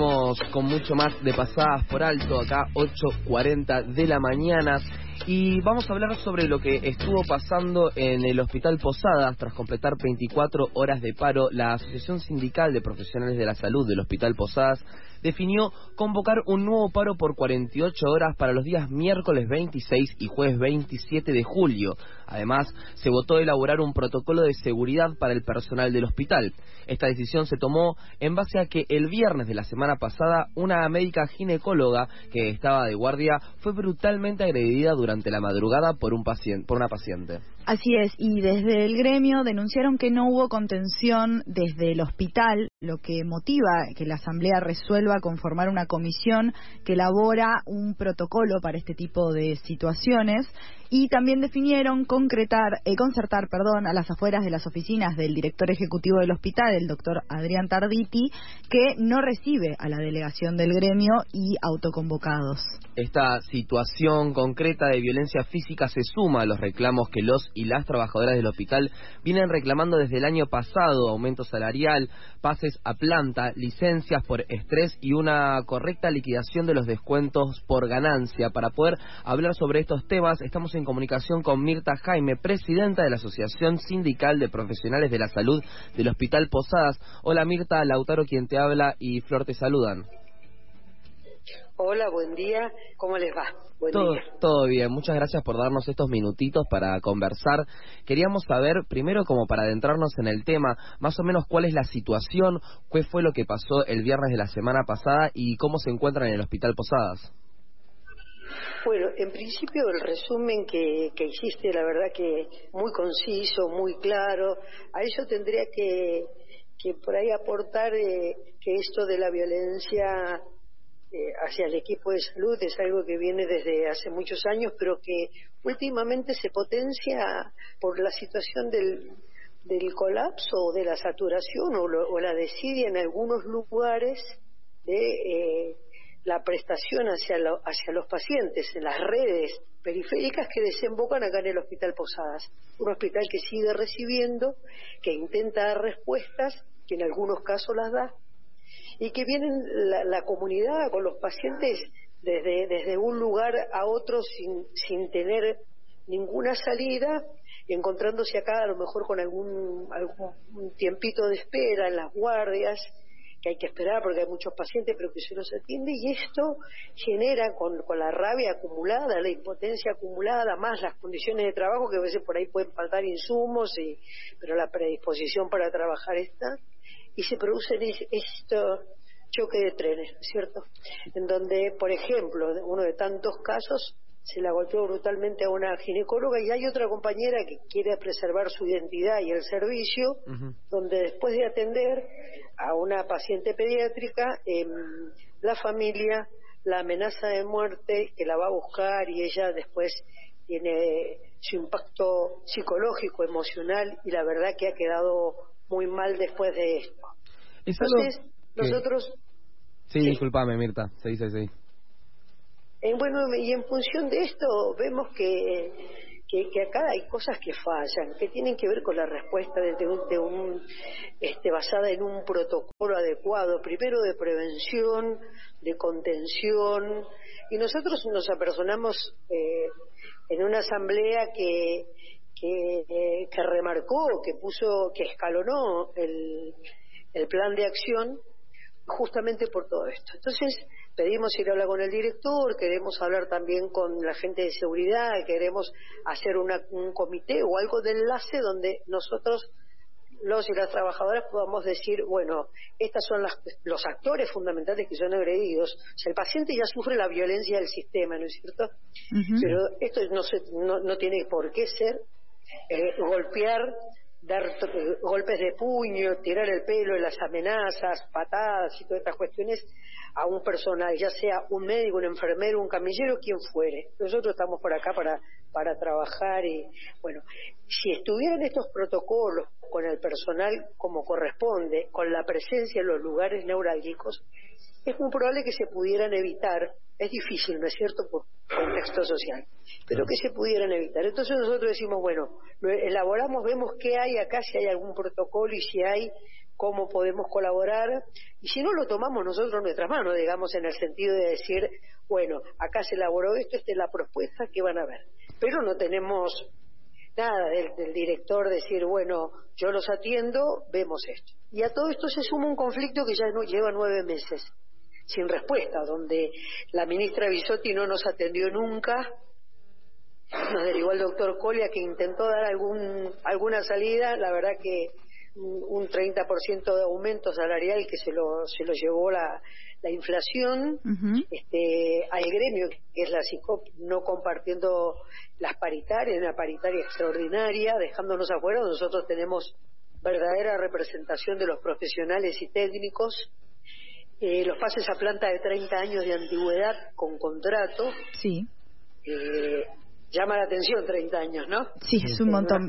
Con mucho más de pasadas por alto, acá 8.40 de la mañana. Y vamos a hablar sobre lo que estuvo pasando en el Hospital Posadas tras completar 24 horas de paro. La Asociación Sindical de Profesionales de la Salud del Hospital Posadas definió convocar un nuevo paro por 48 horas para los días miércoles 26 y jueves 27 de julio. Además, se votó elaborar un protocolo de seguridad para el personal del hospital. Esta decisión se tomó en base a que el viernes de la semana pasada una médica ginecóloga que estaba de guardia fue brutalmente agredida durante la madrugada por, un paciente, por una paciente. Así es, y desde el gremio denunciaron que no hubo contención desde el hospital, lo que motiva que la Asamblea resuelva conformar una comisión que elabora un protocolo para este tipo de situaciones y también definieron concretar, eh, concertar perdón, a las afueras de las oficinas del director ejecutivo del hospital, el doctor Adrián Tarditi, que no recibe a la delegación del gremio y autoconvocados. Esta situación concreta de violencia física se suma a los reclamos que los y las trabajadoras del hospital vienen reclamando desde el año pasado, aumento salarial, pases a planta, licencias por estrés y una correcta liquidación de los descuentos por ganancia. Para poder hablar sobre estos temas, estamos en comunicación con Mirta Jaime, presidenta de la Asociación Sindical de Profesionales de la Salud del Hospital Posadas. Hola Mirta, Lautaro quien te habla y Flor te saludan. Hola, buen día. ¿Cómo les va? Buen todo, día. todo bien, muchas gracias por darnos estos minutitos para conversar. Queríamos saber, primero como para adentrarnos en el tema, más o menos cuál es la situación, qué fue lo que pasó el viernes de la semana pasada y cómo se encuentran en el Hospital Posadas. Bueno, en principio el resumen que, que hiciste, la verdad que muy conciso, muy claro. A eso tendría que, que por ahí aportar eh, que esto de la violencia eh, hacia el equipo de salud es algo que viene desde hace muchos años, pero que últimamente se potencia por la situación del, del colapso o de la saturación o, lo, o la desidia en algunos lugares de eh, la prestación hacia, lo, hacia los pacientes en las redes periféricas que desembocan acá en el Hospital Posadas. Un hospital que sigue recibiendo, que intenta dar respuestas, que en algunos casos las da, y que vienen la, la comunidad con los pacientes desde, desde un lugar a otro sin, sin tener ninguna salida, encontrándose acá a lo mejor con algún, algún tiempito de espera en las guardias, que hay que esperar porque hay muchos pacientes pero que se los atiende y esto genera con, con la rabia acumulada, la impotencia acumulada, más las condiciones de trabajo que a veces por ahí pueden faltar insumos, y, pero la predisposición para trabajar está, y se producen estos choque de trenes, ¿cierto? En donde, por ejemplo, uno de tantos casos se la golpeó brutalmente a una ginecóloga y hay otra compañera que quiere preservar su identidad y el servicio, uh -huh. donde después de atender a una paciente pediátrica, eh, la familia la amenaza de muerte que la va a buscar y ella después tiene su impacto psicológico, emocional y la verdad que ha quedado muy mal después de esto. ¿Es Entonces, nosotros... Sí, sí, discúlpame, Mirta. Sí, sí, sí. Eh, bueno, y en función de esto vemos que, que, que, acá hay cosas que fallan, que tienen que ver con la respuesta de, un, de un este, basada en un protocolo adecuado, primero de prevención, de contención, y nosotros nos apersonamos eh, en una asamblea que, que, eh, que remarcó, que puso, que escalonó el, el plan de acción justamente por todo esto. Entonces, pedimos ir a hablar con el director, queremos hablar también con la gente de seguridad, queremos hacer una, un comité o algo de enlace donde nosotros, los y las trabajadoras, podamos decir, bueno, estos son las, los actores fundamentales que son agredidos. O sea, el paciente ya sufre la violencia del sistema, ¿no es cierto? Uh -huh. Pero esto no, se, no, no tiene por qué ser eh, golpear dar golpes de puño, tirar el pelo, las amenazas, patadas y todas estas cuestiones a un personal, ya sea un médico, un enfermero, un camillero, quien fuere. Nosotros estamos por acá para, para trabajar y, bueno, si estuvieran estos protocolos con el personal como corresponde, con la presencia en los lugares neurálgicos, es muy probable que se pudieran evitar. Es difícil, ¿no es cierto?, por contexto social, pero que se pudieran evitar. Entonces nosotros decimos, bueno, elaboramos, vemos qué hay acá, si hay algún protocolo y si hay cómo podemos colaborar, y si no lo tomamos nosotros en nuestras manos, digamos, en el sentido de decir, bueno, acá se elaboró esto, esta es la propuesta que van a ver. Pero no tenemos nada del, director decir, bueno, yo los atiendo, vemos esto. Y a todo esto se suma un conflicto que ya no, lleva nueve meses sin respuesta, donde la ministra Bisotti no nos atendió nunca, nos derivó el doctor Colia que intentó dar algún, alguna salida, la verdad que un 30% de aumento salarial que se lo, se lo llevó la, la inflación, este, al gremio, que es la CICOP, no compartiendo las paritarias, una paritaria extraordinaria, dejándonos afuera, nosotros tenemos verdadera representación de los profesionales y técnicos, eh, los pases a planta de 30 años de antigüedad con contrato. Sí. Eh, llama la atención 30 años, ¿no? Sí, es un montón.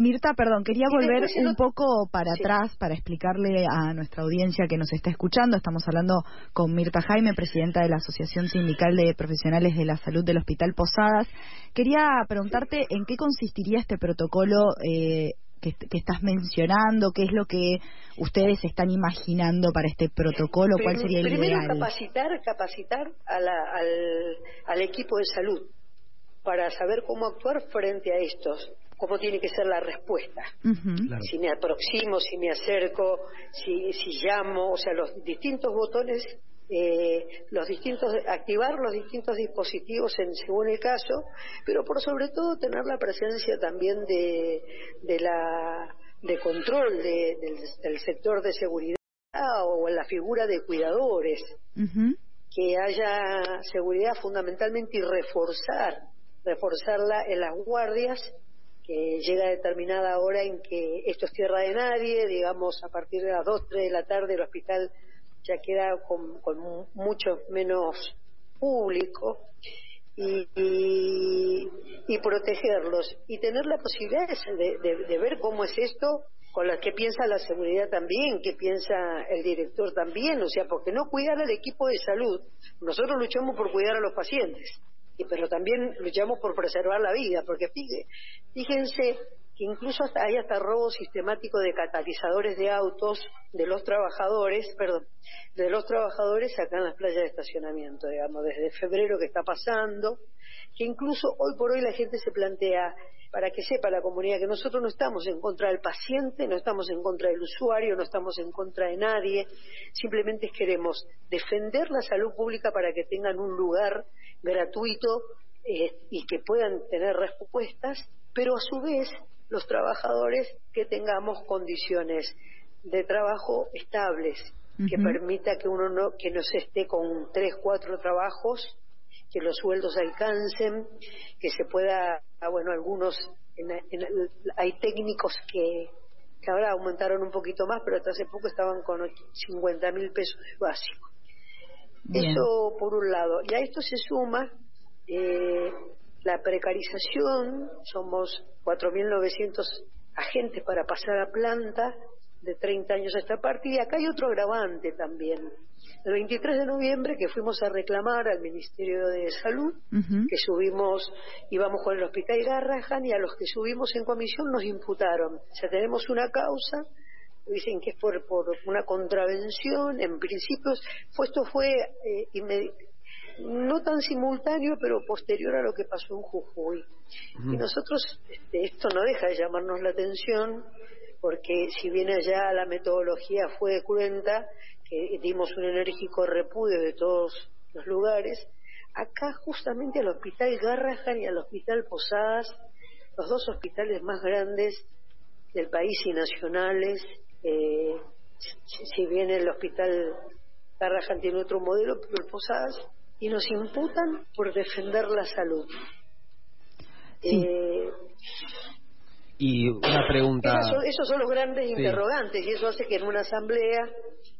Mirta, perdón, quería volver un poco para atrás para explicarle a nuestra audiencia que nos está escuchando. Estamos hablando con Mirta Jaime, presidenta de la Asociación Sindical de Profesionales de la Salud del Hospital Posadas. Quería preguntarte en qué consistiría este protocolo eh, que, estás mencionando, qué es lo que ustedes están imaginando para este protocolo, cuál sería el primero capacitar, capacitar al, al equipo de salud para saber cómo actuar frente a estos cómo tiene que ser la respuesta. Si me aproximo, si me acerco, si, si llamo, o sea, los distintos botones, eh, los distintos, activar los distintos dispositivos en, según el caso, pero por sobre todo tener la presencia también de, de la de control del, sector de seguridad o en la figura de cuidadores, que haya seguridad fundamentalmente y reforzar reforzarla en las guardias que llega a determinada hora en que esto es tierra de nadie, digamos, a partir de las 2, 3 de la tarde el hospital ya queda con, mucho menos público y, y, protegerlos y tener la posibilidad de, ver cómo es esto con la que piensa la seguridad también, que piensa el director también, o sea, porque no cuidar al equipo de salud, nosotros luchamos por cuidar a los pacientes, pero también luchamos por preservar la vida, porque fíjense que incluso hasta hay hasta robo sistemático de catalizadores de autos de los trabajadores, perdón, de los trabajadores acá en las playas de estacionamiento, digamos, desde febrero que está pasando, que incluso hoy por hoy la gente se plantea, para que sepa la comunidad que nosotros no estamos en contra del paciente, no estamos en contra del usuario, no estamos en contra de nadie, simplemente queremos defender la salud pública para que tengan un lugar gratuito eh, y que puedan tener respuestas, pero a su vez los trabajadores que tengamos condiciones de trabajo estables, que permita que uno no, que no se esté con tres, cuatro trabajos, que los sueldos alcancen, que se pueda, ah, bueno, algunos, hay técnicos que, que ahora aumentaron un poquito más, pero hasta hace poco estaban con 50 mil pesos de básico. Eso por un lado. Y a esto se suma eh, la precarización, somos 4.900 agentes para pasar a planta de 30 años a esta parte, y acá hay otro agravante también. El 23 de noviembre que fuimos a reclamar al Ministerio de Salud, que subimos, íbamos con el Hospital Garrahan y a los que subimos en comisión nos imputaron. O sea, tenemos una causa dicen que es por, por una contravención, en principio fue, esto fue eh, no tan simultáneo, pero posterior a lo que pasó en Jujuy. Y nosotros, este, esto no deja de llamarnos la atención, porque si bien allá la metodología fue cruenta, que dimos un enérgico repudio de todos los lugares, acá justamente al Hospital Garrahan y al Hospital Posadas, los dos hospitales más grandes del país y nacionales, eh, si, bien el hospital Garrahan tiene otro modelo, pero el Posadas, y nos imputan por defender la salud. Eh, y una pregunta. Esos son, los grandes interrogantes, y eso hace que en una asamblea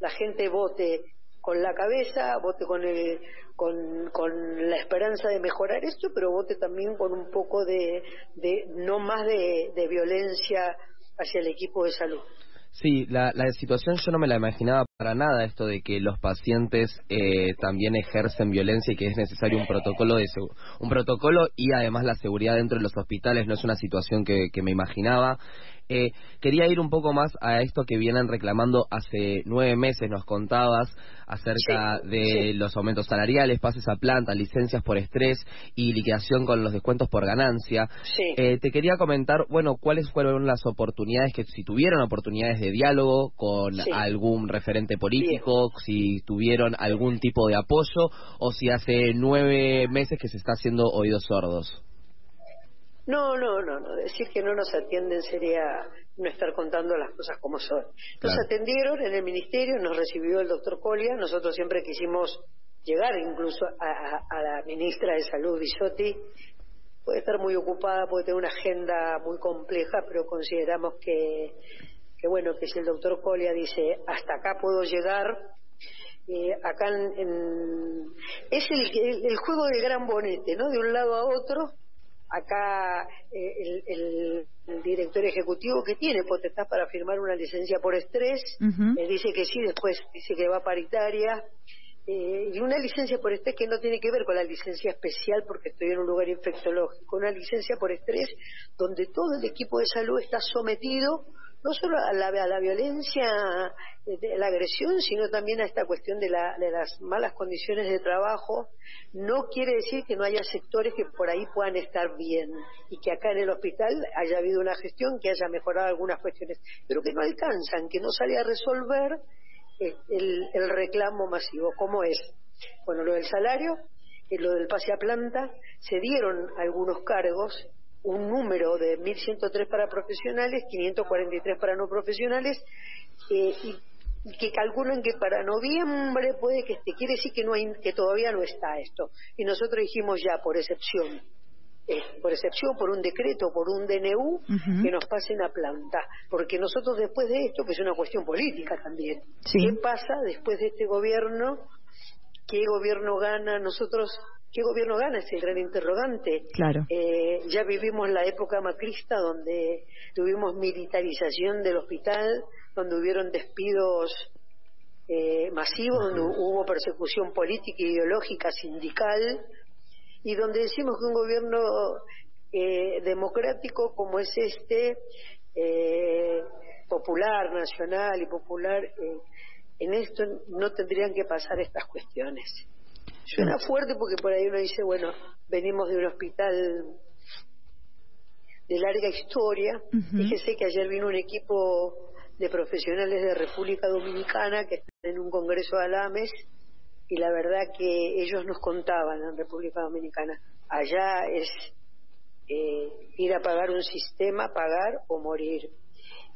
la gente vote con la cabeza, vote con, el, con, con la esperanza de mejorar esto, pero vote también con un poco de, de no más de, de violencia hacia el equipo de salud. Sí, la, la situación yo no me la imaginaba para nada esto de que los pacientes eh, también ejercen violencia y que es necesario un protocolo de un protocolo y además la seguridad dentro de los hospitales no es una situación que, que me imaginaba. Eh, quería ir un poco más a esto que vienen reclamando hace nueve meses, nos contabas acerca de los aumentos salariales, pases a planta, licencias por estrés y liquidación con los descuentos por ganancia. Eh, te quería comentar, bueno, cuáles fueron las oportunidades que, si tuvieron oportunidades de diálogo con algún referente político, si tuvieron algún tipo de apoyo o si hace nueve meses que se está haciendo oídos sordos. No, no, no, no. Decir que no nos atienden sería no estar contando las cosas como son. Nos atendieron en el ministerio, nos recibió el doctor Colia, nosotros siempre quisimos llegar incluso a, la ministra de Salud, Bisotti. Puede estar muy ocupada, puede tener una agenda muy compleja, pero consideramos que, que bueno, que si el doctor Colia dice, hasta acá puedo llegar, eh, acá en, es el, el, juego del gran bonete, ¿no? De un lado a otro, acá eh, el, director ejecutivo que tiene potestad para firmar una licencia por estrés, él dice que sí, después dice que va paritaria, eh, y una licencia por estrés que no tiene que ver con la licencia especial porque estoy en un lugar infectológico, una licencia por estrés donde todo el equipo de salud está sometido no solo a la, a violencia, de la agresión, sino también a esta cuestión de, la, de las malas condiciones de trabajo, no quiere decir que no haya sectores que por ahí puedan estar bien y que acá en el hospital haya habido una gestión que haya mejorado algunas cuestiones, pero que no alcanzan, que no sale a resolver eh, el, el reclamo masivo. ¿Cómo es? Bueno, lo del salario, eh, lo del pase a planta, se dieron algunos cargos un número de 1.103 para profesionales, 543 para no profesionales, eh, y, que calculan que para noviembre puede que esté, quiere decir que, no hay, que todavía no está esto. Y nosotros dijimos ya, por excepción, eh, por excepción, por un decreto, por un DNU, que nos pasen a planta. Porque nosotros después de esto, que es una cuestión política también, ¿qué pasa después de este gobierno? ¿Qué gobierno gana? Nosotros ¿Qué gobierno gana? Es el gran interrogante. Claro. Eh, ya vivimos la época macrista donde tuvimos militarización del hospital, donde hubieron despidos eh, masivos, donde hubo persecución política, ideológica, sindical, y donde decimos que un gobierno eh, democrático como es este, popular, nacional y popular, en esto no tendrían que pasar estas cuestiones. Suena fuerte porque por ahí uno dice, bueno, venimos de un hospital de larga historia. Fíjese que ayer vino un equipo de profesionales de República Dominicana que están en un congreso de Alames y la verdad que ellos nos contaban en República Dominicana, allá es eh, ir a pagar un sistema, pagar o morir.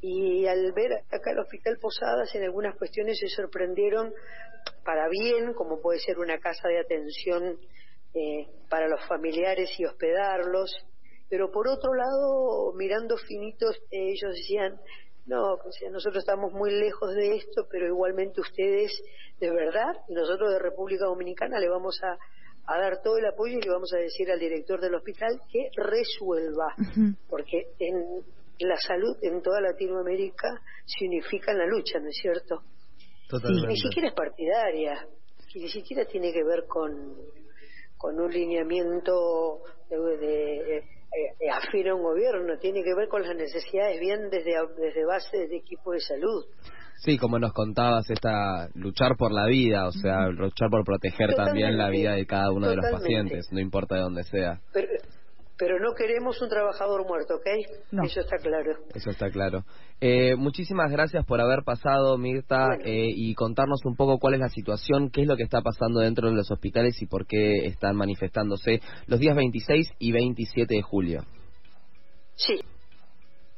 Y al ver acá el Hospital Posadas, en algunas cuestiones se sorprendieron para bien, como puede ser una casa de atención eh, para los familiares y hospedarlos, pero por otro lado, mirando finitos, ellos decían, no, nosotros estamos muy lejos de esto, pero igualmente ustedes, de verdad, nosotros de República Dominicana le vamos a, dar todo el apoyo y le vamos a decir al director del hospital que resuelva, porque en la salud en toda Latinoamérica se unifica en la lucha, ¿no es cierto? Ni siquiera es partidaria, ni siquiera tiene que ver con, con un lineamiento de, de, de, a un gobierno, tiene que ver con las necesidades bien desde, desde base del equipo de salud. Sí, como nos contabas, esta luchar por la vida, o sea, luchar por proteger también la vida de cada uno de los pacientes, no importa de dónde sea. Pero, pero no queremos un trabajador muerto, ¿ok? Eso está claro. Eso está claro. Eh, muchísimas gracias por haber pasado, Mirta, eh, y contarnos un poco cuál es la situación, qué es lo que está pasando dentro de los hospitales y por qué están manifestándose los días 26 y 27 de julio. Sí,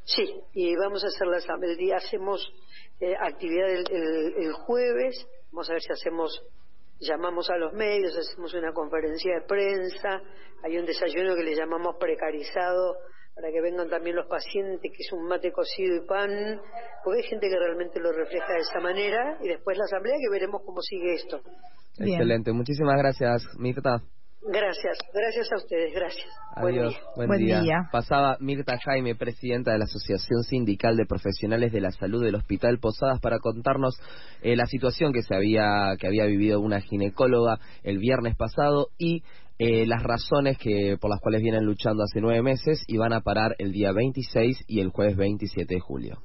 sí, y vamos a hacer las, el día hacemos eh, actividad el jueves, vamos a ver si hacemos llamamos a los medios, hacemos una conferencia de prensa, hay un desayuno que le llamamos precarizado para que vengan también los pacientes, que es un mate cocido y pan, porque hay gente que realmente lo refleja de esa manera, y después la asamblea que veremos cómo sigue esto. Excelente, muchísimas gracias, Mirta. Gracias, gracias a ustedes, gracias. Adiós, buen, día. Pasaba Mirta Jaime, presidenta de la Asociación Sindical de Profesionales de la Salud del Hospital Posadas, para contarnos eh, la situación que se había que había vivido una ginecóloga el viernes pasado y eh, las razones que por las cuales vienen luchando hace nueve meses y van a parar el día 26 y el jueves 27 de julio.